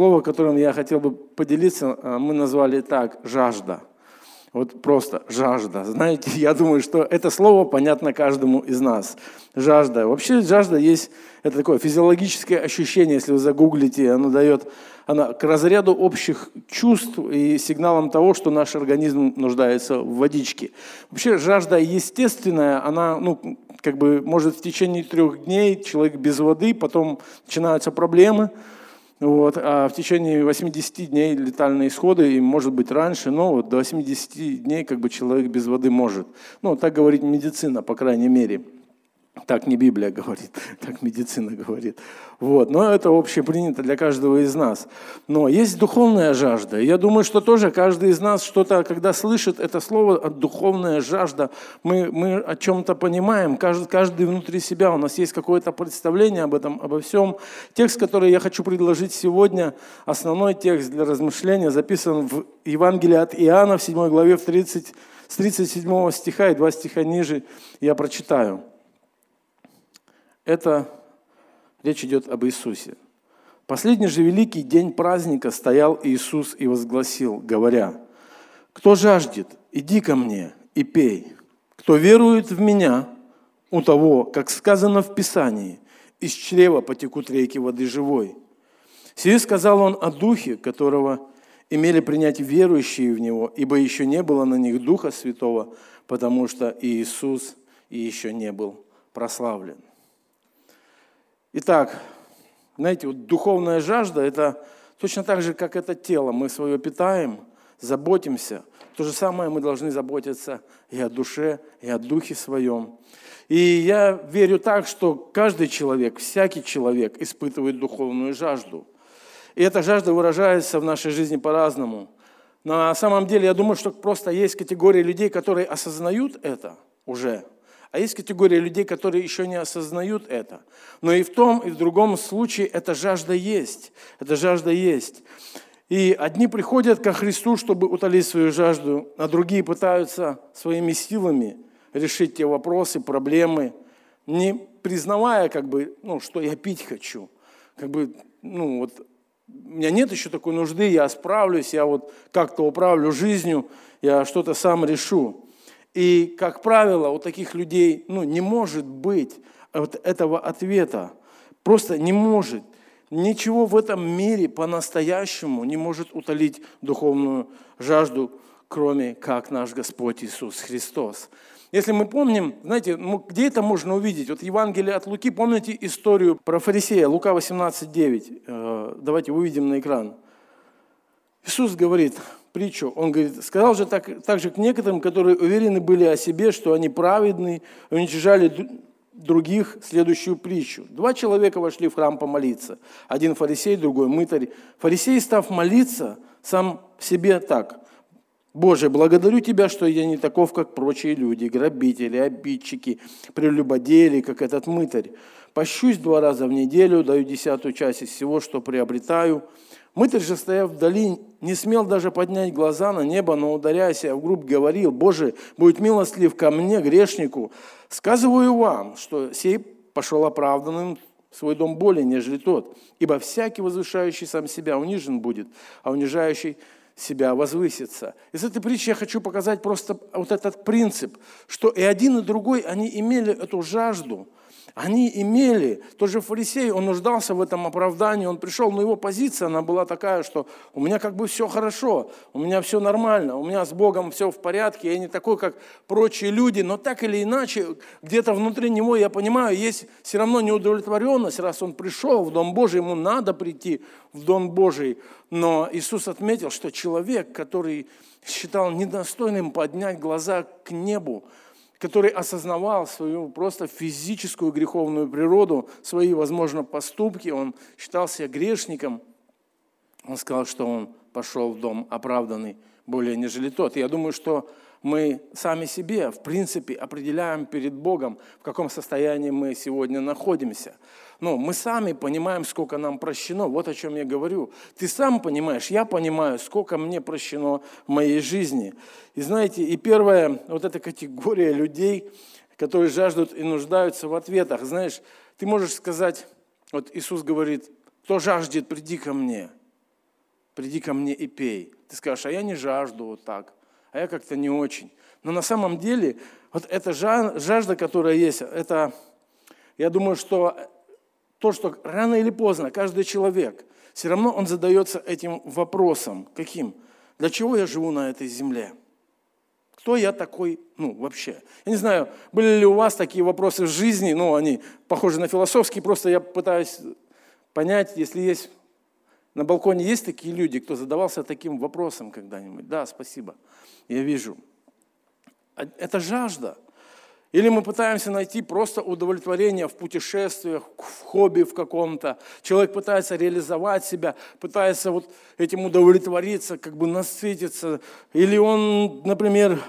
слово, которым я хотел бы поделиться, э, мы назвали так – жажда. Вот просто жажда. Знаете, я думаю, что это слово понятно каждому из нас. Жажда. Вообще жажда есть, это такое физиологическое ощущение, если вы загуглите, оно дает она к разряду общих чувств и сигналам того, что наш организм нуждается в водичке. Вообще жажда естественная, она ну, как бы может в течение трех дней человек без воды, потом начинаются проблемы, вот, а в течение 80 дней летальные исходы, и может быть раньше, но вот до 80 дней как бы человек без воды может. Ну, так говорит медицина, по крайней мере. Так не Библия говорит, так медицина говорит. Вот. Но это общепринято для каждого из нас. Но есть духовная жажда. Я думаю, что тоже каждый из нас что-то, когда слышит это слово «духовная жажда», мы, мы о чем-то понимаем, каждый, каждый внутри себя, у нас есть какое-то представление об этом, обо всем. Текст, который я хочу предложить сегодня, основной текст для размышления, записан в Евангелии от Иоанна в 7 главе в 30, с 37 стиха и 2 стиха ниже я прочитаю. Это речь идет об Иисусе. Последний же великий день праздника стоял Иисус и возгласил, говоря, «Кто жаждет, иди ко мне и пей. Кто верует в Меня, у того, как сказано в Писании, из чрева потекут реки воды живой». Сие сказал он о Духе, которого имели принять верующие в Него, ибо еще не было на них Духа Святого, потому что Иисус еще не был прославлен. Итак, знаете, вот духовная жажда – это точно так же, как это тело. Мы свое питаем, заботимся. То же самое мы должны заботиться и о душе, и о духе своем. И я верю так, что каждый человек, всякий человек испытывает духовную жажду. И эта жажда выражается в нашей жизни по-разному. На самом деле, я думаю, что просто есть категория людей, которые осознают это уже – а есть категория людей, которые еще не осознают это. Но и в том, и в другом случае эта жажда есть. Эта жажда есть. И одни приходят ко Христу, чтобы утолить свою жажду, а другие пытаются своими силами решить те вопросы, проблемы, не признавая, как бы, ну, что я пить хочу. Как бы, ну, вот, у меня нет еще такой нужды, я справлюсь, я вот как-то управлю жизнью, я что-то сам решу. И, как правило, у таких людей ну, не может быть вот этого ответа. Просто не может. Ничего в этом мире по-настоящему не может утолить духовную жажду, кроме как наш Господь Иисус Христос. Если мы помним, знаете, ну, где это можно увидеть? Вот Евангелие от Луки, помните историю про фарисея, Лука 18.9? Э, давайте увидим на экран. Иисус говорит, притчу. Он говорит, сказал же так, же к некоторым, которые уверены были о себе, что они праведны, уничижали других следующую притчу. Два человека вошли в храм помолиться. Один фарисей, другой мытарь. Фарисей, став молиться, сам себе так. «Боже, благодарю Тебя, что я не таков, как прочие люди, грабители, обидчики, прелюбодели, как этот мытарь. Пощусь два раза в неделю, даю десятую часть из всего, что приобретаю». Мытарь же, стояв вдали, не смел даже поднять глаза на небо, но, ударяя себя в грудь, говорил, «Боже, будет милостлив ко мне, грешнику. Сказываю вам, что сей пошел оправданным в свой дом более, нежели тот. Ибо всякий, возвышающий сам себя, унижен будет, а унижающий себя возвысится. Из этой притчи я хочу показать просто вот этот принцип, что и один, и другой, они имели эту жажду – они имели, тот же фарисей, он нуждался в этом оправдании, он пришел, но его позиция, она была такая, что у меня как бы все хорошо, у меня все нормально, у меня с Богом все в порядке, я не такой, как прочие люди, но так или иначе, где-то внутри него, я понимаю, есть все равно неудовлетворенность, раз он пришел в Дом Божий, ему надо прийти в Дом Божий. Но Иисус отметил, что человек, который считал недостойным поднять глаза к небу, который осознавал свою просто физическую греховную природу, свои, возможно, поступки, он считал себя грешником, он сказал, что он пошел в дом оправданный более нежели тот. Я думаю, что мы сами себе, в принципе, определяем перед Богом, в каком состоянии мы сегодня находимся. Но мы сами понимаем, сколько нам прощено. Вот о чем я говорю. Ты сам понимаешь, я понимаю, сколько мне прощено в моей жизни. И знаете, и первая вот эта категория людей, которые жаждут и нуждаются в ответах. Знаешь, ты можешь сказать, вот Иисус говорит, кто жаждет, приди ко мне. приди ко мне и пей. Ты скажешь, а я не жажду вот так, а я как-то не очень. Но на самом деле вот эта жажда, которая есть, это, я думаю, что то, что рано или поздно каждый человек, все равно он задается этим вопросом. Каким? Для чего я живу на этой земле? Кто я такой, ну, вообще? Я не знаю, были ли у вас такие вопросы в жизни, ну, они похожи на философские, просто я пытаюсь понять, если есть на балконе есть такие люди, кто задавался таким вопросом когда-нибудь? Да, спасибо. Я вижу. А это жажда. Или мы пытаемся найти просто удовлетворение в путешествиях, в хобби в каком-то. Человек пытается реализовать себя, пытается вот этим удовлетвориться, как бы насытиться. Или он, например,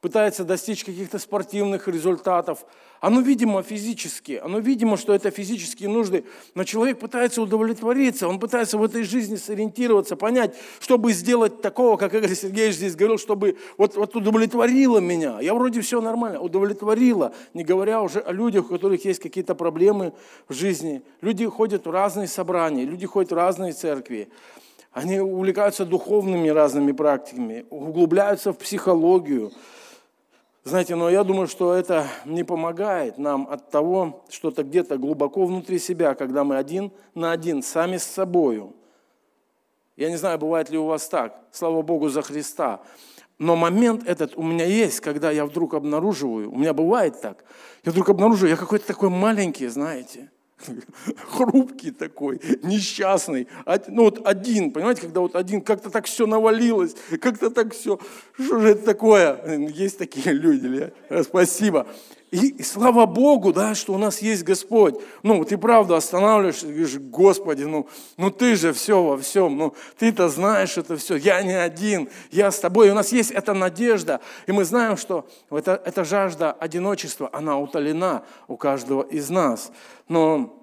пытается достичь каких-то спортивных результатов. Оно видимо физически, оно видимо, что это физические нужды, но человек пытается удовлетвориться, он пытается в этой жизни сориентироваться, понять, чтобы сделать такого, как Игорь Сергеевич здесь говорил, чтобы вот, вот удовлетворило меня. Я вроде все нормально, удовлетворило, не говоря уже о людях, у которых есть какие-то проблемы в жизни. Люди ходят в разные собрания, люди ходят в разные церкви. Они увлекаются духовными разными практиками, углубляются в психологию, знаете, но я думаю, что это не помогает нам от того, что-то где-то глубоко внутри себя, когда мы один на один, сами с собою. Я не знаю, бывает ли у вас так, слава Богу за Христа. Но момент этот у меня есть, когда я вдруг обнаруживаю, у меня бывает так, я вдруг обнаруживаю, я какой-то такой маленький, знаете, хрупкий такой, несчастный. Ну вот один, понимаете, когда вот один, как-то так все навалилось, как-то так все, что же это такое? Есть такие люди, спасибо. И, и слава Богу, да, что у нас есть Господь. Ну, ты правда останавливаешься и говоришь, Господи, ну, ну ты же все во всем, ну ты-то знаешь это все, я не один, я с тобой. И у нас есть эта надежда, и мы знаем, что эта, эта жажда одиночества, она утолена у каждого из нас. Но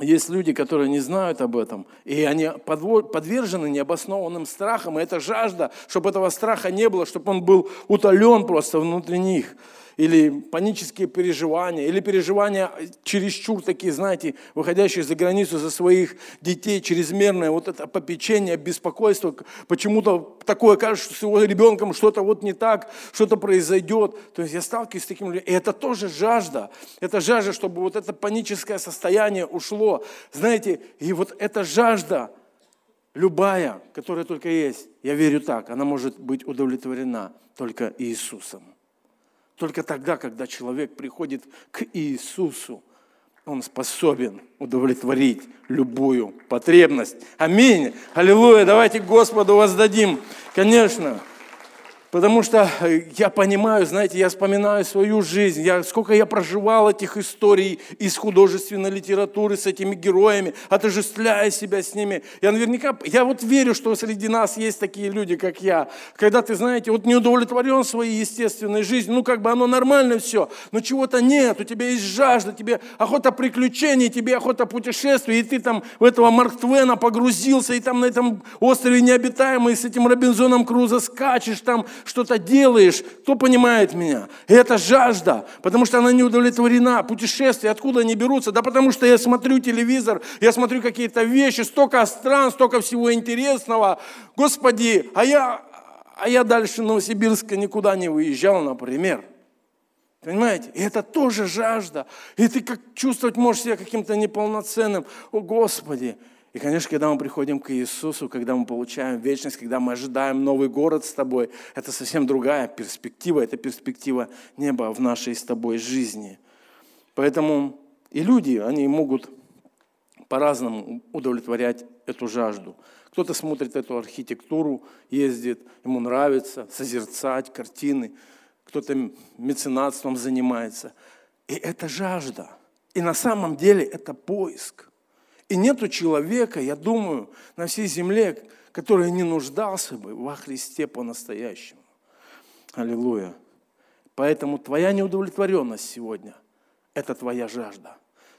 есть люди, которые не знают об этом, и они подвержены необоснованным страхам, и это жажда, чтобы этого страха не было, чтобы он был утолен просто внутри них или панические переживания, или переживания чересчур такие, знаете, выходящие за границу за своих детей, чрезмерное вот это попечение, беспокойство, почему-то такое кажется, что с его ребенком что-то вот не так, что-то произойдет. То есть я сталкиваюсь с таким людьми. И это тоже жажда. Это жажда, чтобы вот это паническое состояние ушло. Знаете, и вот эта жажда, любая, которая только есть, я верю так, она может быть удовлетворена только Иисусом. Только тогда, когда человек приходит к Иисусу, он способен удовлетворить любую потребность. Аминь. Аллилуйя. Давайте Господу воздадим. Конечно. Потому что э, я понимаю, знаете, я вспоминаю свою жизнь, я, сколько я проживал этих историй из художественной литературы с этими героями, отождествляя себя с ними. Я наверняка, я вот верю, что среди нас есть такие люди, как я. Когда ты, знаете, вот не удовлетворен своей естественной жизнью, ну как бы оно нормально все, но чего-то нет, у тебя есть жажда, тебе охота приключений, тебе охота путешествий, и ты там в этого Марк Твена погрузился, и там на этом острове необитаемый с этим Робинзоном Крузо скачешь там, что-то делаешь, кто понимает меня? Это жажда, потому что она не удовлетворена. Путешествия, откуда они берутся? Да потому что я смотрю телевизор, я смотрю какие-то вещи, столько стран, столько всего интересного. Господи, а я, а я дальше Новосибирска никуда не выезжал, например. Понимаете? И это тоже жажда. И ты как чувствовать можешь себя каким-то неполноценным. О, Господи! И, конечно, когда мы приходим к Иисусу, когда мы получаем вечность, когда мы ожидаем новый город с тобой, это совсем другая перспектива, это перспектива неба в нашей с тобой жизни. Поэтому и люди, они могут по-разному удовлетворять эту жажду. Кто-то смотрит эту архитектуру, ездит, ему нравится созерцать картины, кто-то меценатством занимается. И это жажда. И на самом деле это поиск. И нету человека, я думаю, на всей земле, который не нуждался бы во Христе по-настоящему. Аллилуйя. Поэтому твоя неудовлетворенность сегодня – это твоя жажда.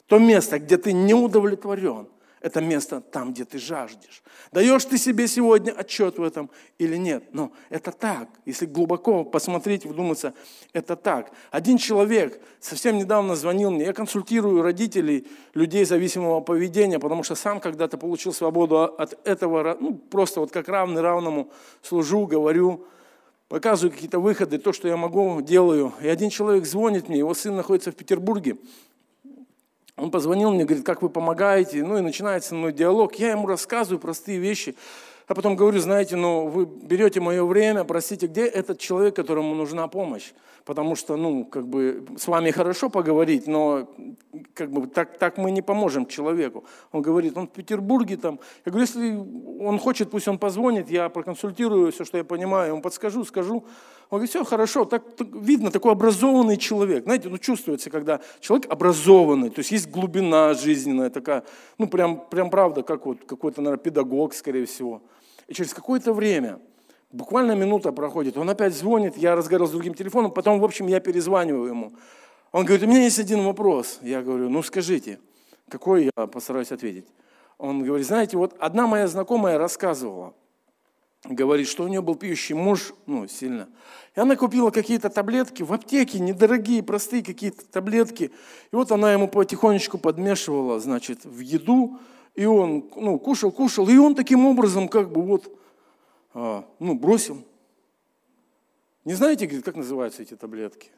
То место, где ты не удовлетворен, это место там, где ты жаждешь. Даешь ты себе сегодня отчет в этом или нет? Но это так. Если глубоко посмотреть, вдуматься, это так. Один человек совсем недавно звонил мне. Я консультирую родителей людей зависимого поведения, потому что сам когда-то получил свободу от этого, ну, просто вот как равный равному служу, говорю, показываю какие-то выходы, то, что я могу, делаю. И один человек звонит мне, его сын находится в Петербурге, он позвонил мне, говорит, как вы помогаете, ну и начинается мной диалог. Я ему рассказываю простые вещи, а потом говорю, знаете, ну вы берете мое время, простите, где этот человек, которому нужна помощь? Потому что, ну, как бы с вами хорошо поговорить, но как бы так, так мы не поможем человеку. Он говорит, он в Петербурге там. Я говорю, если он хочет, пусть он позвонит, я проконсультирую все, что я понимаю, ему подскажу, скажу. Он говорит, все хорошо, так, так видно, такой образованный человек. Знаете, ну чувствуется, когда человек образованный, то есть есть глубина жизненная такая, ну прям, прям правда, как вот какой-то, наверное, педагог, скорее всего. И через какое-то время, буквально минута проходит, он опять звонит, я разговаривал с другим телефоном, потом, в общем, я перезваниваю ему. Он говорит, у меня есть один вопрос. Я говорю, ну скажите, какой я постараюсь ответить. Он говорит, знаете, вот одна моя знакомая рассказывала – говорит, что у нее был пьющий муж, ну, сильно. И она купила какие-то таблетки в аптеке, недорогие, простые какие-то таблетки. И вот она ему потихонечку подмешивала, значит, в еду. И он, ну, кушал, кушал. И он таким образом как бы вот, а, ну, бросил. Не знаете, говорит, как называются эти таблетки?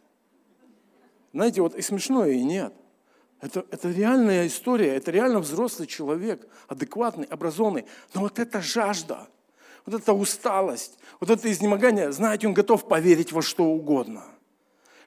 Знаете, вот и смешно, и нет. Это, это реальная история, это реально взрослый человек, адекватный, образованный. Но вот эта жажда – вот эта усталость, вот это изнемогание, знаете, он готов поверить во что угодно.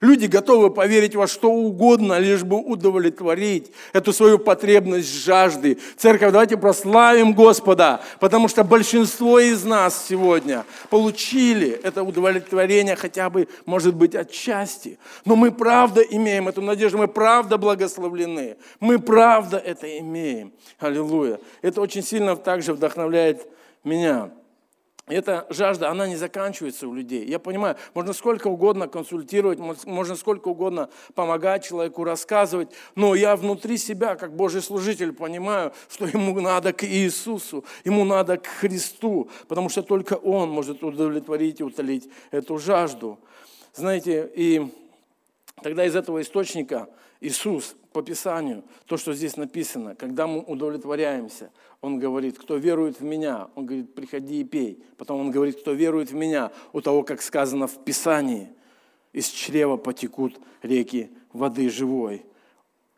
Люди готовы поверить во что угодно, лишь бы удовлетворить эту свою потребность жажды. Церковь, давайте прославим Господа, потому что большинство из нас сегодня получили это удовлетворение хотя бы, может быть, отчасти. Но мы правда имеем эту надежду, мы правда благословлены, мы правда это имеем. Аллилуйя. Это очень сильно также вдохновляет меня эта жажда, она не заканчивается у людей. Я понимаю, можно сколько угодно консультировать, можно сколько угодно помогать человеку, рассказывать, но я внутри себя, как Божий служитель, понимаю, что ему надо к Иисусу, ему надо к Христу, потому что только Он может удовлетворить и утолить эту жажду. Знаете, и тогда из этого источника Иисус по Писанию, то, что здесь написано, когда мы удовлетворяемся, Он говорит, кто верует в Меня, Он говорит, приходи и пей. Потом Он говорит, кто верует в Меня, у того, как сказано в Писании, из чрева потекут реки воды живой.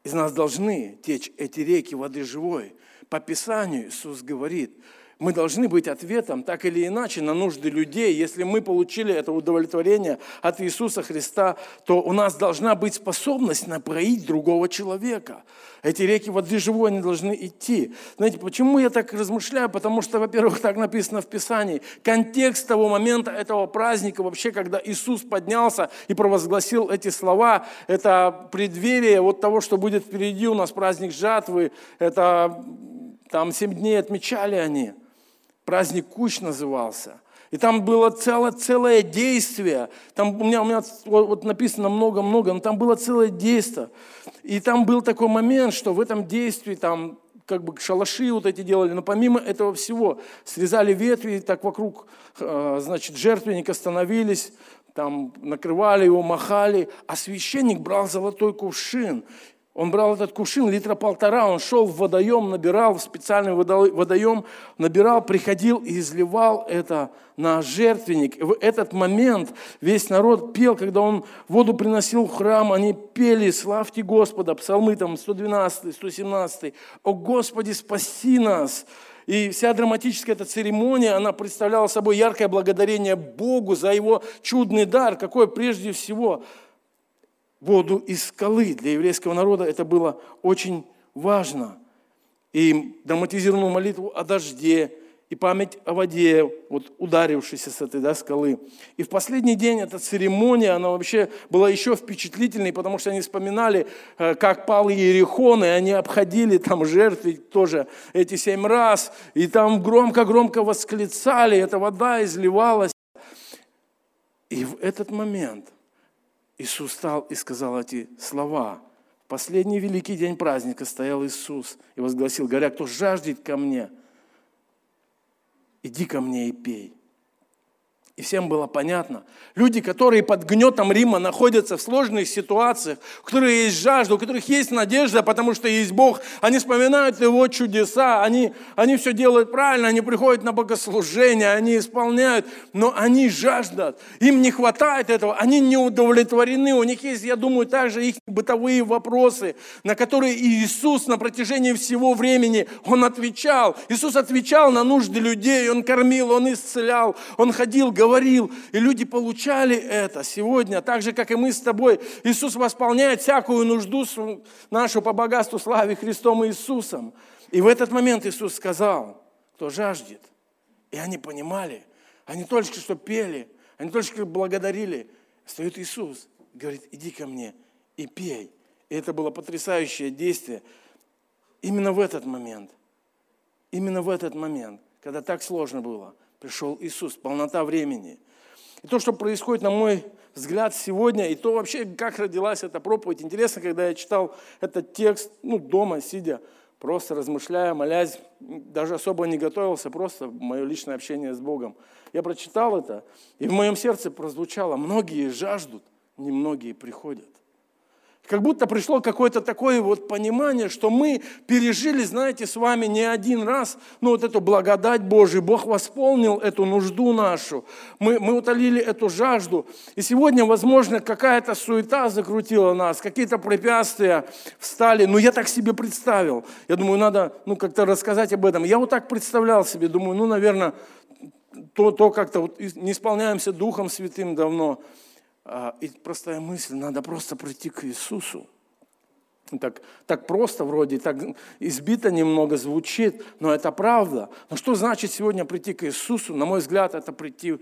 Из нас должны течь эти реки воды живой. По Писанию Иисус говорит, мы должны быть ответом так или иначе на нужды людей. Если мы получили это удовлетворение от Иисуса Христа, то у нас должна быть способность напоить другого человека. Эти реки воды живой, они должны идти. Знаете, почему я так размышляю? Потому что, во-первых, так написано в Писании. Контекст того момента, этого праздника, вообще, когда Иисус поднялся и провозгласил эти слова, это преддверие вот того, что будет впереди у нас праздник жатвы. Это там семь дней отмечали они. Праздник Куч назывался. И там было целое, целое действие. Там у меня, у меня вот, вот написано много-много, но там было целое действие. И там был такой момент, что в этом действии там как бы шалаши вот эти делали, но помимо этого всего срезали ветви, так вокруг, э, значит, жертвенника становились, там накрывали его, махали, а священник брал золотой кувшин он брал этот кувшин, литра полтора, он шел в водоем, набирал, в специальный водоем, набирал, приходил и изливал это на жертвенник. В этот момент весь народ пел, когда он воду приносил в храм, они пели «Славьте Господа», псалмы там 112, 117, «О Господи, спаси нас!» И вся драматическая эта церемония, она представляла собой яркое благодарение Богу за его чудный дар, какой прежде всего – воду из скалы. Для еврейского народа это было очень важно. И драматизированную молитву о дожде, и память о воде, вот ударившейся с этой да, скалы. И в последний день эта церемония, она вообще была еще впечатлительной, потому что они вспоминали, э, как пал Иерихон, и они обходили там жертвы тоже эти семь раз, и там громко-громко восклицали, эта вода изливалась. И в этот момент Иисус встал и сказал эти слова в последний великий день праздника стоял Иисус и возгласил, говоря, кто жаждет ко мне, иди ко мне и пей. И всем было понятно. Люди, которые под гнетом Рима находятся в сложных ситуациях, у которых есть жажда, у которых есть надежда, потому что есть Бог, они вспоминают Его чудеса, они, они все делают правильно, они приходят на богослужение, они исполняют, но они жаждут, им не хватает этого, они не удовлетворены, у них есть, я думаю, также их бытовые вопросы, на которые Иисус на протяжении всего времени, Он отвечал. Иисус отвечал на нужды людей, Он кормил, Он исцелял, Он ходил, говорил, и люди получали это сегодня, так же, как и мы с тобой. Иисус восполняет всякую нужду нашу по богатству славе Христом Иисусом. И в этот момент Иисус сказал, кто жаждет. И они понимали, они только что пели, они только что благодарили. Стоит Иисус, говорит, иди ко мне и пей. И это было потрясающее действие. Именно в этот момент, именно в этот момент, когда так сложно было – пришел Иисус, полнота времени. И то, что происходит, на мой взгляд, сегодня, и то вообще, как родилась эта проповедь. Интересно, когда я читал этот текст, ну, дома, сидя, просто размышляя, молясь, даже особо не готовился, просто мое личное общение с Богом. Я прочитал это, и в моем сердце прозвучало, многие жаждут, немногие приходят. Как будто пришло какое-то такое вот понимание, что мы пережили, знаете, с вами не один раз, ну вот эту благодать Божию, Бог восполнил эту нужду нашу, мы, мы утолили эту жажду. И сегодня, возможно, какая-то суета закрутила нас, какие-то препятствия встали, но я так себе представил. Я думаю, надо ну, как-то рассказать об этом. Я вот так представлял себе, думаю, ну, наверное, то, то как-то вот не исполняемся Духом Святым давно – и простая мысль, надо просто прийти к Иисусу. Так, так просто вроде, так избито немного звучит, но это правда. Но что значит сегодня прийти к Иисусу? На мой взгляд, это прийти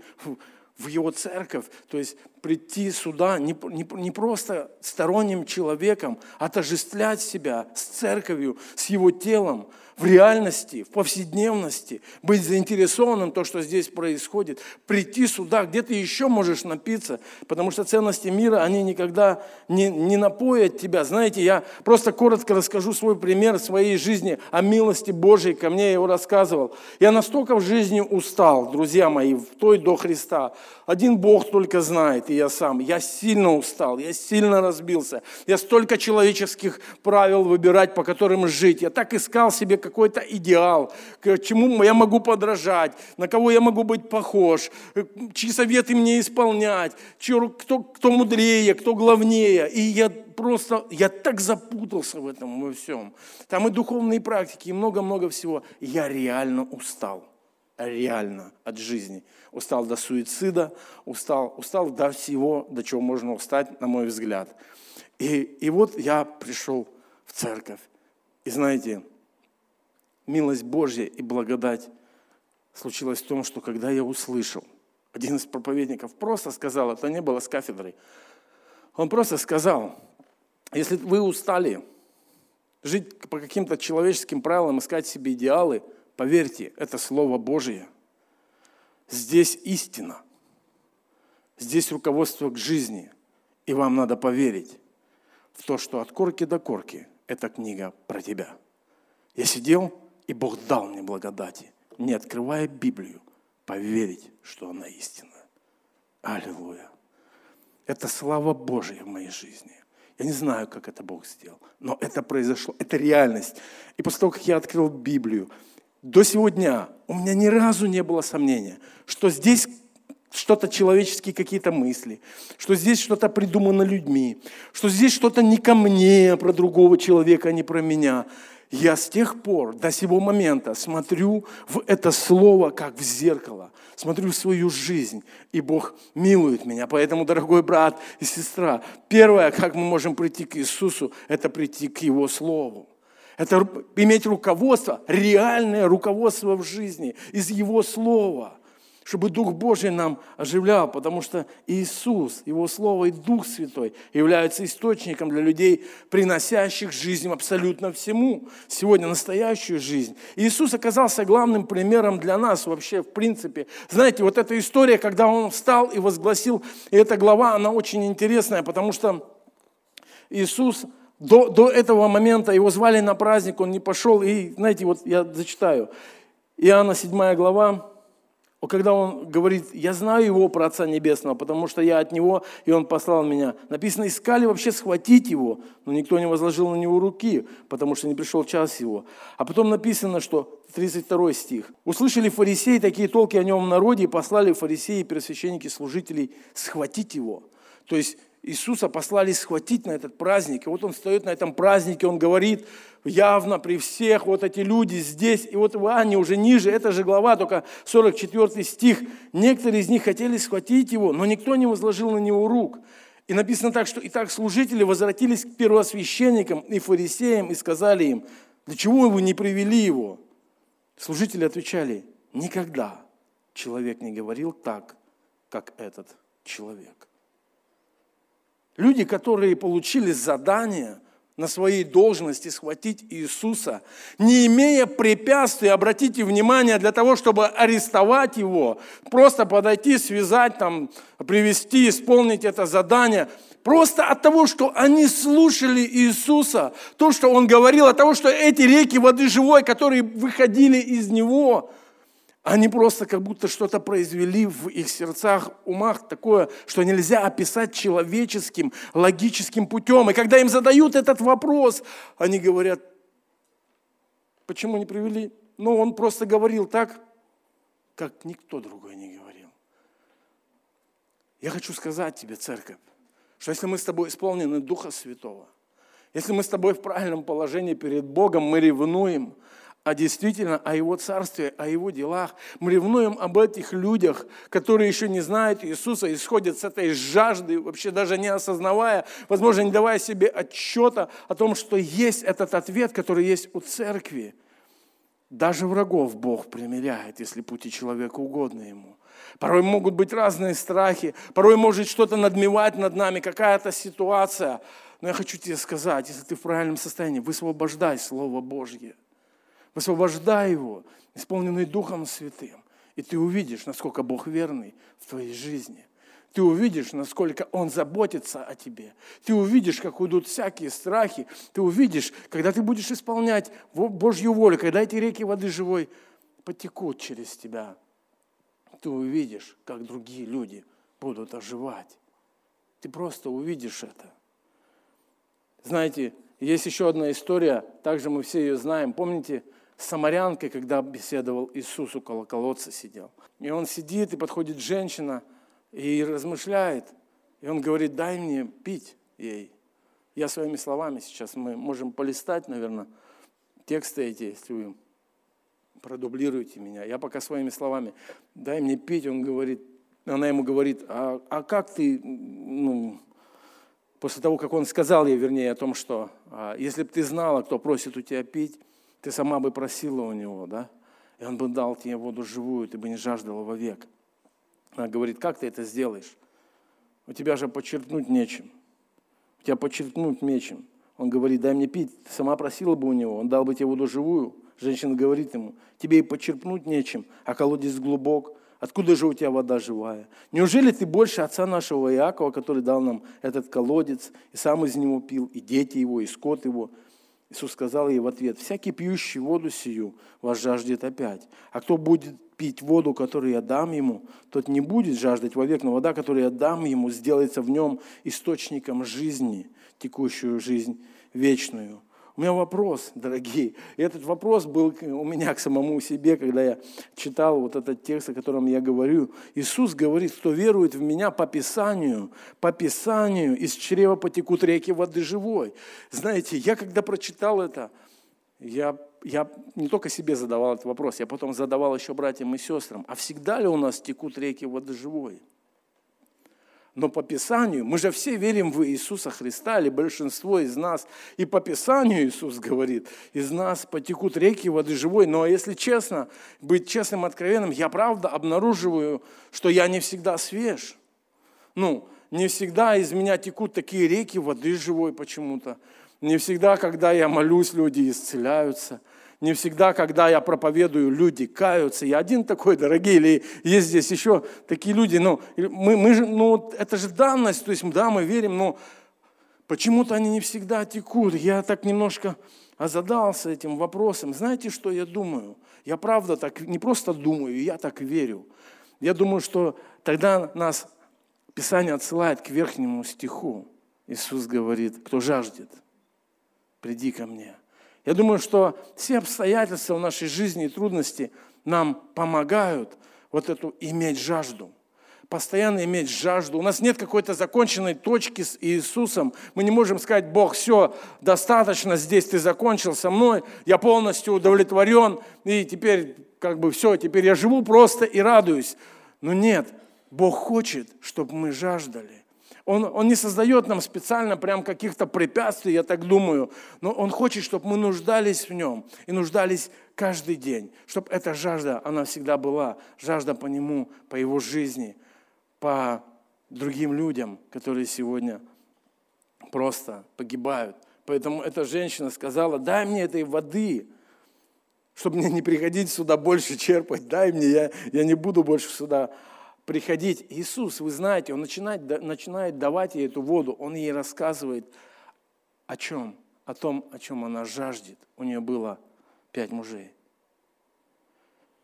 в, Его церковь, то есть прийти сюда не, не, не просто сторонним человеком, а отождествлять себя с церковью, с Его телом, в реальности, в повседневности, быть заинтересованным в том, что здесь происходит, прийти сюда, где ты еще можешь напиться, потому что ценности мира, они никогда не, не напоят тебя. Знаете, я просто коротко расскажу свой пример своей жизни о милости Божьей, ко мне я его рассказывал. Я настолько в жизни устал, друзья мои, в той до Христа. Один Бог только знает, и я сам. Я сильно устал, я сильно разбился. Я столько человеческих правил выбирать, по которым жить. Я так искал себе какой-то идеал, к чему я могу подражать, на кого я могу быть похож, чьи советы мне исполнять, кто, кто мудрее, кто главнее. И я просто, я так запутался в этом во всем. Там и духовные практики, и много-много всего. Я реально устал реально от жизни. Устал до суицида, устал, устал до всего, до чего можно устать, на мой взгляд. И, и вот я пришел в церковь. И знаете, милость Божья и благодать случилась в том, что когда я услышал, один из проповедников просто сказал, это не было с кафедрой, он просто сказал, если вы устали жить по каким-то человеческим правилам, искать себе идеалы, поверьте, это Слово Божье. Здесь истина. Здесь руководство к жизни. И вам надо поверить в то, что от корки до корки эта книга про тебя. Я сидел и Бог дал мне благодати, не открывая Библию, поверить, что она истинная. Аллилуйя. Это слава Божья в моей жизни. Я не знаю, как это Бог сделал, но это произошло, это реальность. И после того, как я открыл Библию, до сегодня у меня ни разу не было сомнения, что здесь что-то человеческие какие-то мысли, что здесь что-то придумано людьми, что здесь что-то не ко мне, а про другого человека, а не про меня. Я с тех пор, до сего момента смотрю в это слово, как в зеркало, смотрю в свою жизнь, и Бог милует меня. Поэтому, дорогой брат и сестра, первое, как мы можем прийти к Иисусу, это прийти к Его Слову. Это иметь руководство, реальное руководство в жизни из Его Слова – чтобы Дух Божий нам оживлял, потому что Иисус, Его Слово и Дух Святой являются источником для людей, приносящих жизнь абсолютно всему, сегодня настоящую жизнь. Иисус оказался главным примером для нас вообще, в принципе. Знаете, вот эта история, когда Он встал и возгласил, и эта глава, она очень интересная, потому что Иисус до, до этого момента его звали на праздник, он не пошел. И, знаете, вот я зачитаю. Иоанна 7 глава, когда он говорит, я знаю его про Отца Небесного, потому что я от него, и он послал меня. Написано, искали вообще схватить его, но никто не возложил на него руки, потому что не пришел час его. А потом написано, что 32 стих. «Услышали фарисеи такие толки о нем в народе, и послали фарисеи, первосвященники, служителей схватить его». То есть Иисуса послали схватить на этот праздник. И вот он встает на этом празднике, он говорит явно при всех, вот эти люди здесь, и вот в Иоанне уже ниже, это же глава, только 44 стих. Некоторые из них хотели схватить его, но никто не возложил на него рук. И написано так, что и так служители возвратились к первосвященникам и фарисеям и сказали им, для чего вы не привели его? Служители отвечали, никогда человек не говорил так, как этот человек. Люди, которые получили задание на своей должности схватить Иисуса, не имея препятствий, обратите внимание, для того, чтобы арестовать его, просто подойти, связать, там, привести, исполнить это задание, просто от того, что они слушали Иисуса, то, что Он говорил, от того, что эти реки воды живой, которые выходили из Него – они просто как будто что-то произвели в их сердцах, умах такое, что нельзя описать человеческим, логическим путем. И когда им задают этот вопрос, они говорят, почему не привели? Ну, он просто говорил так, как никто другой не говорил. Я хочу сказать тебе, церковь, что если мы с тобой исполнены Духа Святого, если мы с тобой в правильном положении перед Богом, мы ревнуем, а действительно о Его Царстве, о Его делах. Мы ревнуем об этих людях, которые еще не знают Иисуса, исходят с этой жажды, вообще даже не осознавая, возможно, не давая себе отчета о том, что есть этот ответ, который есть у церкви. Даже врагов Бог примиряет, если пути человека угодны Ему. Порой могут быть разные страхи, порой может что-то надмевать над нами, какая-то ситуация. Но я хочу тебе сказать, если ты в правильном состоянии, высвобождай Слово Божье. Высвобождай его, исполненный Духом Святым. И ты увидишь, насколько Бог верный в твоей жизни. Ты увидишь, насколько Он заботится о тебе. Ты увидишь, как уйдут всякие страхи. Ты увидишь, когда ты будешь исполнять Божью волю, когда эти реки воды живой потекут через тебя. Ты увидишь, как другие люди будут оживать. Ты просто увидишь это. Знаете, есть еще одна история, также мы все ее знаем. Помните, самарянкой, когда беседовал Иисус около колодца сидел. И он сидит, и подходит женщина, и размышляет. И он говорит, дай мне пить ей. Я своими словами сейчас, мы можем полистать, наверное, тексты эти, если вы продублируете меня. Я пока своими словами, дай мне пить, он говорит, она ему говорит, а, а как ты, ну, после того, как он сказал ей, вернее, о том, что а, если бы ты знала, кто просит у тебя пить, ты сама бы просила у него, да? И он бы дал тебе воду живую, ты бы не жаждала вовек. Она говорит, как ты это сделаешь? У тебя же почерпнуть нечем. У тебя почерпнуть нечем. Он говорит, дай мне пить. Ты сама просила бы у него, он дал бы тебе воду живую. Женщина говорит ему, тебе и почерпнуть нечем, а колодец глубок. Откуда же у тебя вода живая? Неужели ты больше отца нашего Иакова, который дал нам этот колодец, и сам из него пил, и дети его, и скот его? Иисус сказал ей в ответ, «Всякий пьющий воду сию вас жаждет опять. А кто будет пить воду, которую я дам ему, тот не будет жаждать вовек, но вода, которую я дам ему, сделается в нем источником жизни, текущую жизнь вечную». У меня вопрос, дорогие. И этот вопрос был у меня к самому себе, когда я читал вот этот текст, о котором я говорю. Иисус говорит, кто верует в меня по Писанию, по Писанию из чрева потекут реки воды живой. Знаете, я когда прочитал это, я, я не только себе задавал этот вопрос, я потом задавал еще братьям и сестрам, а всегда ли у нас текут реки воды живой? Но по Писанию, мы же все верим в Иисуса Христа, или большинство из нас, и по Писанию Иисус говорит, из нас потекут реки воды живой. Но если честно, быть честным, откровенным, я правда обнаруживаю, что я не всегда свеж. Ну, не всегда из меня текут такие реки воды живой почему-то. Не всегда, когда я молюсь, люди исцеляются – не всегда, когда я проповедую, люди каются. Я один такой, дорогие, или есть здесь еще такие люди. Ну, мы, мы же, ну, это же данность, то есть, да, мы верим, но Почему-то они не всегда текут. Я так немножко озадался этим вопросом. Знаете, что я думаю? Я правда так, не просто думаю, я так верю. Я думаю, что тогда нас Писание отсылает к верхнему стиху. Иисус говорит, кто жаждет, приди ко мне. Я думаю, что все обстоятельства в нашей жизни и трудности нам помогают вот эту иметь жажду – постоянно иметь жажду. У нас нет какой-то законченной точки с Иисусом. Мы не можем сказать, Бог, все, достаточно, здесь ты закончил со мной, я полностью удовлетворен, и теперь как бы все, теперь я живу просто и радуюсь. Но нет, Бог хочет, чтобы мы жаждали. Он, он не создает нам специально прям каких-то препятствий, я так думаю, но Он хочет, чтобы мы нуждались в Нем и нуждались каждый день, чтобы эта жажда, она всегда была, жажда по Нему, по Его жизни – по другим людям, которые сегодня просто погибают. Поэтому эта женщина сказала, дай мне этой воды, чтобы мне не приходить сюда больше черпать, дай мне, я, я не буду больше сюда приходить. Иисус, вы знаете, Он начинает, начинает давать ей эту воду, Он ей рассказывает о чем? О том, о чем она жаждет. У нее было пять мужей.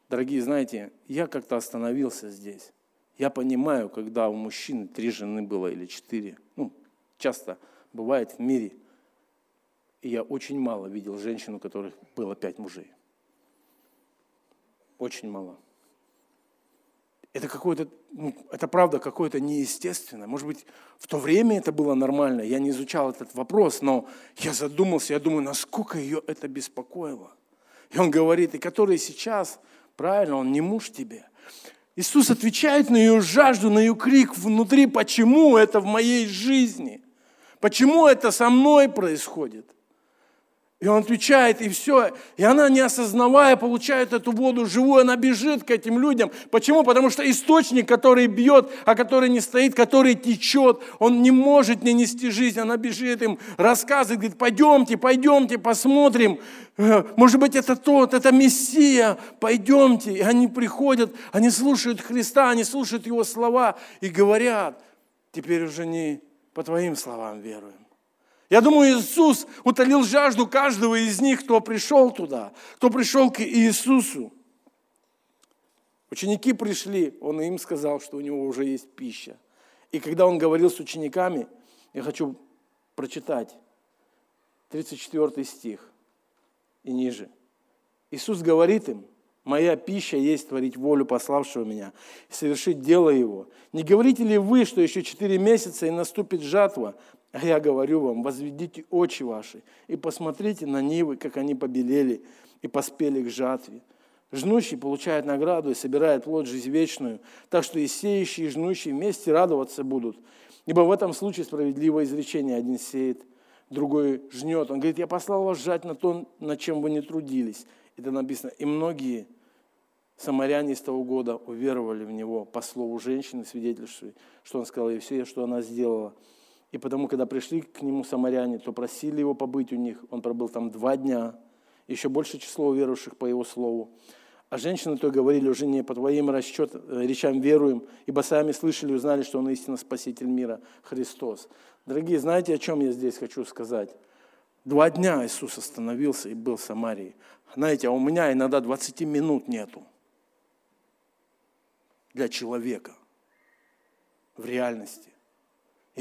Дорогие, знаете, я как-то остановился здесь. Я понимаю, когда у мужчины три жены было или четыре. Ну, часто бывает в мире. И я очень мало видел женщин, у которых было пять мужей. Очень мало. Это какое-то, ну, это правда какое-то неестественное. Может быть, в то время это было нормально, я не изучал этот вопрос, но я задумался, я думаю, насколько ее это беспокоило. И он говорит, и который сейчас, правильно, он не муж тебе, Иисус отвечает на ее жажду, на ее крик внутри, почему это в моей жизни? Почему это со мной происходит? И он отвечает, и все. И она, не осознавая, получает эту воду живую, она бежит к этим людям. Почему? Потому что источник, который бьет, а который не стоит, который течет, он не может не нести жизнь. Она бежит им, рассказывает, говорит, пойдемте, пойдемте, посмотрим. Э, может быть, это тот, это Мессия, пойдемте. И они приходят, они слушают Христа, они слушают Его слова и говорят, теперь уже не по Твоим словам веруем я думаю, Иисус утолил жажду каждого из них, кто пришел туда, кто пришел к Иисусу. Ученики пришли, он им сказал, что у него уже есть пища. И когда он говорил с учениками, я хочу прочитать 34 стих и ниже. Иисус говорит им, «Моя пища есть творить волю пославшего меня и совершить дело его. Не говорите ли вы, что еще четыре месяца и наступит жатва? А я говорю вам, возведите очи ваши и посмотрите на нивы, как они побелели и поспели к жатве. Жнущий получает награду и собирает плод жизнь вечную, так что и сеющие, и жнущие вместе радоваться будут. Ибо в этом случае справедливое изречение. Один сеет, другой жнет. Он говорит, я послал вас жать на то, над чем вы не трудились. Это написано. И многие самаряне из того года уверовали в него по слову женщины, свидетельствуя, что он сказал, и все, что она сделала – и потому, когда пришли к нему самаряне, то просили его побыть у них. Он пробыл там два дня. Еще больше число верующих по его слову. А женщины то говорили уже не по твоим расчет, э, речам веруем, ибо сами слышали и узнали, что Он истинно Спаситель мира, Христос. Дорогие, знаете, о чем я здесь хочу сказать? Два дня Иисус остановился и был в Самарии. Знаете, а у меня иногда 20 минут нету для человека в реальности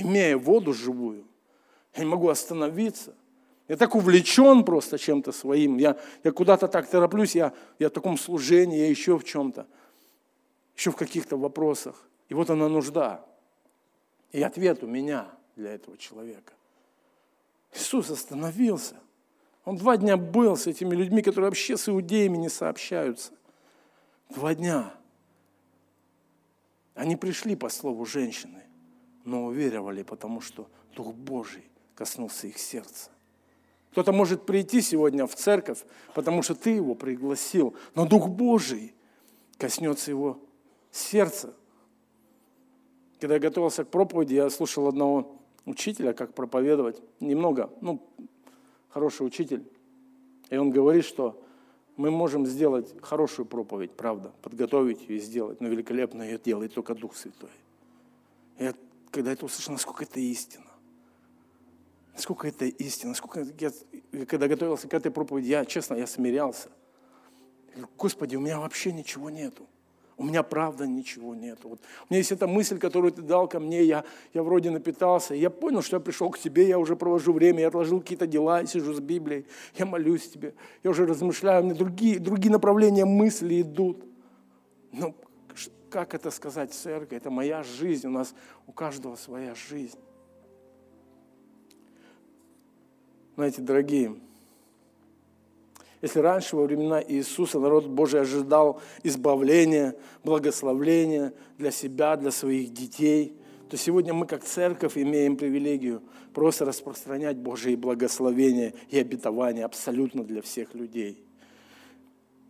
имея воду живую, я не могу остановиться. Я так увлечен просто чем-то своим. Я, я куда-то так тороплюсь, я, я в таком служении, я еще в чем-то, еще в каких-то вопросах. И вот она нужда. И ответ у меня для этого человека. Иисус остановился. Он два дня был с этими людьми, которые вообще с иудеями не сообщаются. Два дня. Они пришли по слову женщины но уверовали, потому что Дух Божий коснулся их сердца. Кто-то может прийти сегодня в церковь, потому что ты его пригласил, но Дух Божий коснется его сердца. Когда я готовился к проповеди, я слушал одного учителя, как проповедовать. Немного, ну, хороший учитель. И он говорит, что мы можем сделать хорошую проповедь, правда, подготовить ее и сделать, но великолепно ее делает только Дух Святой. Когда это услышал, насколько это истина. насколько это истина, насколько я, когда готовился к этой проповеди, я, честно, я смирялся. Господи, у меня вообще ничего нету. У меня правда ничего нет. Вот. У меня есть эта мысль, которую ты дал ко мне, я, я вроде напитался, я понял, что я пришел к тебе, я уже провожу время, я отложил какие-то дела, я сижу с Библией, я молюсь тебе, я уже размышляю, у меня другие, другие направления мысли идут. Но как это сказать, церковь? Это моя жизнь, у нас у каждого своя жизнь. Знаете, дорогие, если раньше, во времена Иисуса, народ Божий ожидал избавления, благословления для себя, для своих детей, то сегодня мы, как церковь, имеем привилегию просто распространять Божие благословения и обетования абсолютно для всех людей.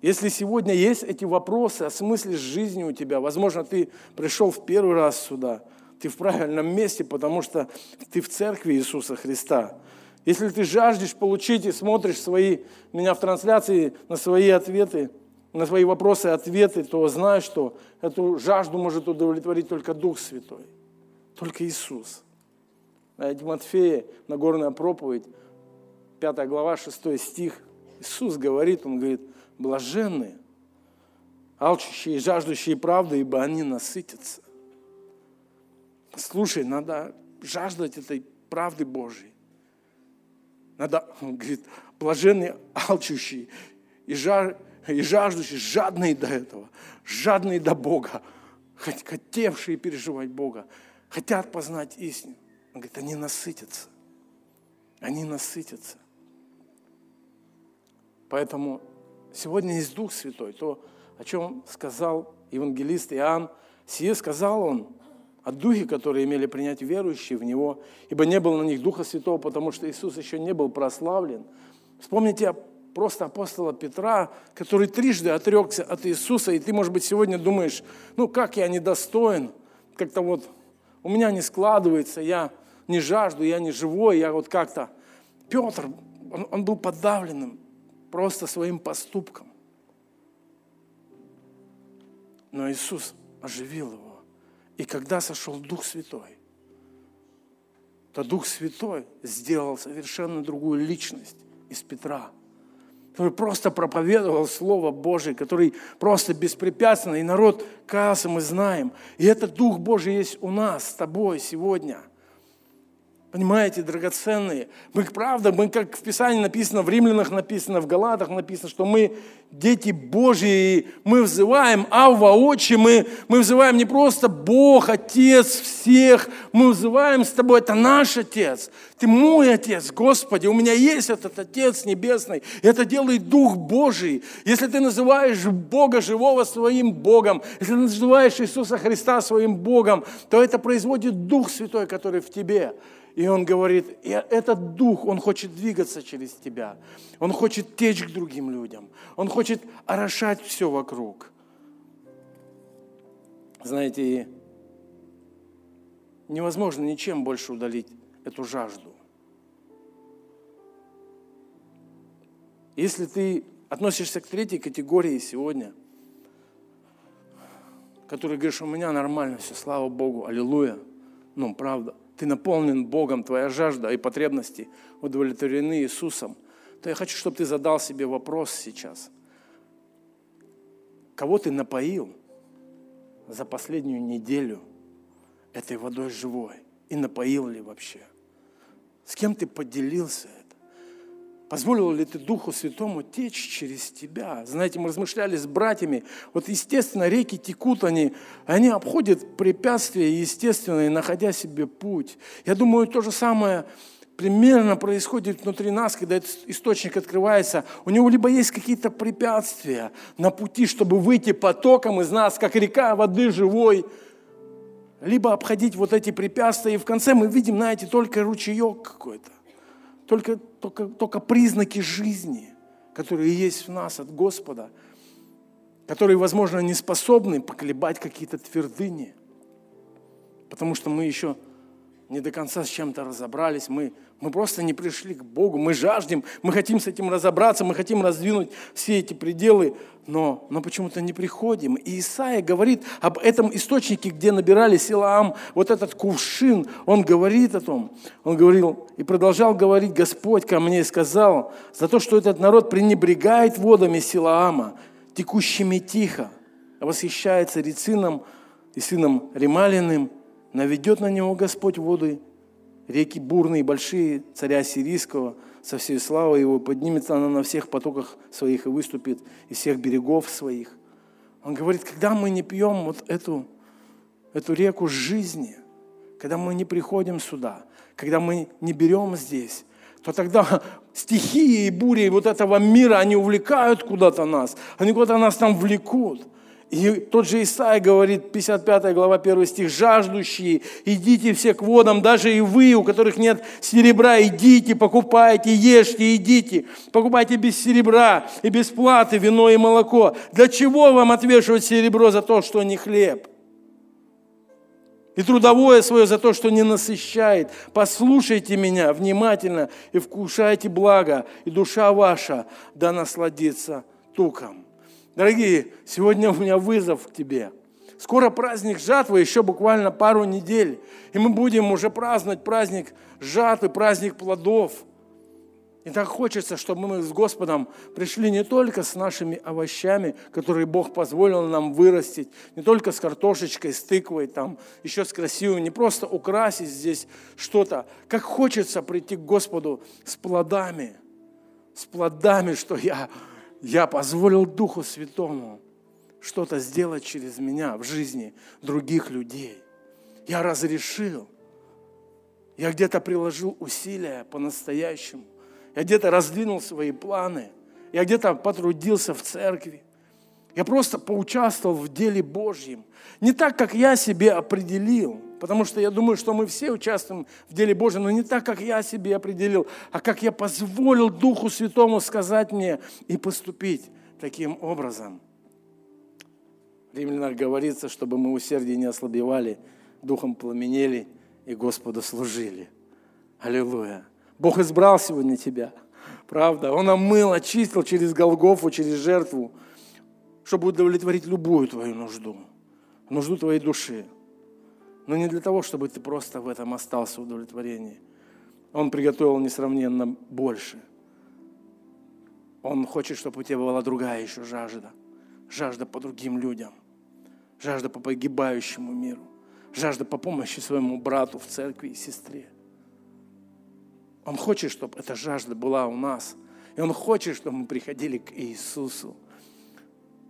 Если сегодня есть эти вопросы о смысле жизни у тебя, возможно, ты пришел в первый раз сюда, ты в правильном месте, потому что ты в церкви Иисуса Христа. Если ты жаждешь получить и смотришь свои, меня в трансляции на свои ответы, на свои вопросы ответы, то знай, что эту жажду может удовлетворить только Дух Святой, только Иисус. Знаете, Матфея, Нагорная проповедь, 5 глава, 6 стих, Иисус говорит, Он говорит, блаженные, алчущие и жаждущие правды, ибо они насытятся. Слушай, надо жаждать этой правды Божьей. Надо, он говорит, блаженные алчущие и, жар, и жаждущие, жадные до этого, жадные до Бога, хотевшие переживать Бога, хотят познать истину. Он говорит, они насытятся. Они насытятся. Поэтому сегодня есть Дух Святой, то, о чем сказал евангелист Иоанн, сие сказал он, о Духе, которые имели принять верующие в Него, ибо не было на них Духа Святого, потому что Иисус еще не был прославлен. Вспомните просто апостола Петра, который трижды отрекся от Иисуса, и ты, может быть, сегодня думаешь, ну как я недостоин, как-то вот у меня не складывается, я не жажду, я не живой, я вот как-то... Петр, он, он был подавленным просто своим поступком. Но Иисус оживил его. И когда сошел Дух Святой, то Дух Святой сделал совершенно другую личность из Петра, который просто проповедовал Слово Божие, который просто беспрепятственно, и народ каялся, мы знаем. И этот Дух Божий есть у нас с тобой сегодня – Понимаете, драгоценные. Мы, правда, мы, как в Писании написано, в Римлянах написано, в Галатах написано, что мы дети Божьи, мы взываем Авва, Отче, мы, мы взываем не просто Бог, Отец всех, мы взываем с Тобой, это наш Отец, Ты мой Отец, Господи, у меня есть этот Отец Небесный, это делает Дух Божий. Если ты называешь Бога живого своим Богом, если ты называешь Иисуса Христа своим Богом, то это производит Дух Святой, который в тебе. И он говорит, этот дух, он хочет двигаться через тебя. Он хочет течь к другим людям. Он хочет орошать все вокруг. Знаете, невозможно ничем больше удалить эту жажду. Если ты относишься к третьей категории сегодня, который говоришь, у меня нормально все, слава Богу, аллилуйя, ну, правда – ты наполнен Богом, твоя жажда и потребности удовлетворены Иисусом, то я хочу, чтобы ты задал себе вопрос сейчас. Кого ты напоил за последнюю неделю этой водой живой? И напоил ли вообще? С кем ты поделился Позволил ли ты Духу Святому течь через тебя? Знаете, мы размышляли с братьями. Вот, естественно, реки текут, они, они обходят препятствия естественные, находя себе путь. Я думаю, то же самое примерно происходит внутри нас, когда этот источник открывается. У него либо есть какие-то препятствия на пути, чтобы выйти потоком из нас, как река воды живой, либо обходить вот эти препятствия, и в конце мы видим, знаете, только ручеек какой-то только, только, только признаки жизни, которые есть в нас от Господа, которые, возможно, не способны поколебать какие-то твердыни, потому что мы еще не до конца с чем-то разобрались, мы, мы просто не пришли к Богу, мы жаждем, мы хотим с этим разобраться, мы хотим раздвинуть все эти пределы, но, но почему-то не приходим. И Исаия говорит об этом источнике, где набирали Силаам, вот этот кувшин, он говорит о том, он говорил и продолжал говорить, Господь ко мне сказал, за то, что этот народ пренебрегает водами Силаама, текущими тихо, восхищается Рицином и сыном Ремалиным, наведет на него Господь воды, реки бурные, большие, царя сирийского, со всей славой его, поднимется она на всех потоках своих и выступит из всех берегов своих. Он говорит, когда мы не пьем вот эту, эту реку жизни, когда мы не приходим сюда, когда мы не берем здесь, то тогда стихии и бури вот этого мира, они увлекают куда-то нас, они куда-то нас там влекут – и тот же Исаия говорит, 55 глава, 1 стих, «Жаждущие, идите все к водам, даже и вы, у которых нет серебра, идите, покупайте, ешьте, идите, покупайте без серебра и без платы вино и молоко. Для чего вам отвешивать серебро за то, что не хлеб?» и трудовое свое за то, что не насыщает. Послушайте меня внимательно и вкушайте благо, и душа ваша да насладится туком. Дорогие, сегодня у меня вызов к тебе. Скоро праздник жатвы, еще буквально пару недель. И мы будем уже праздновать праздник жатвы, праздник плодов. И так хочется, чтобы мы с Господом пришли не только с нашими овощами, которые Бог позволил нам вырастить, не только с картошечкой, с тыквой, там, еще с красивым, не просто украсить здесь что-то. Как хочется прийти к Господу с плодами, с плодами, что я я позволил Духу Святому что-то сделать через меня в жизни других людей. Я разрешил. Я где-то приложил усилия по-настоящему. Я где-то раздвинул свои планы. Я где-то потрудился в церкви. Я просто поучаствовал в деле Божьем. Не так, как я себе определил, потому что я думаю, что мы все участвуем в деле Божьем, но не так, как я себе определил, а как я позволил Духу Святому сказать мне и поступить таким образом. В Римлянах говорится, чтобы мы усердие не ослабевали, духом пламенели и Господу служили. Аллилуйя. Бог избрал сегодня тебя. Правда? Он омыл, очистил через Голгофу, через жертву – чтобы удовлетворить любую твою нужду, нужду твоей души. Но не для того, чтобы ты просто в этом остался в удовлетворении. Он приготовил несравненно больше. Он хочет, чтобы у тебя была другая еще жажда. Жажда по другим людям. Жажда по погибающему миру. Жажда по помощи своему брату в церкви и сестре. Он хочет, чтобы эта жажда была у нас. И Он хочет, чтобы мы приходили к Иисусу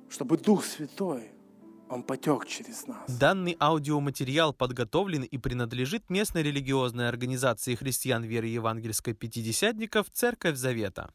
чтобы Дух Святой, Он потек через нас. Данный аудиоматериал подготовлен и принадлежит местной религиозной организации христиан веры евангельской пятидесятников «Церковь Завета».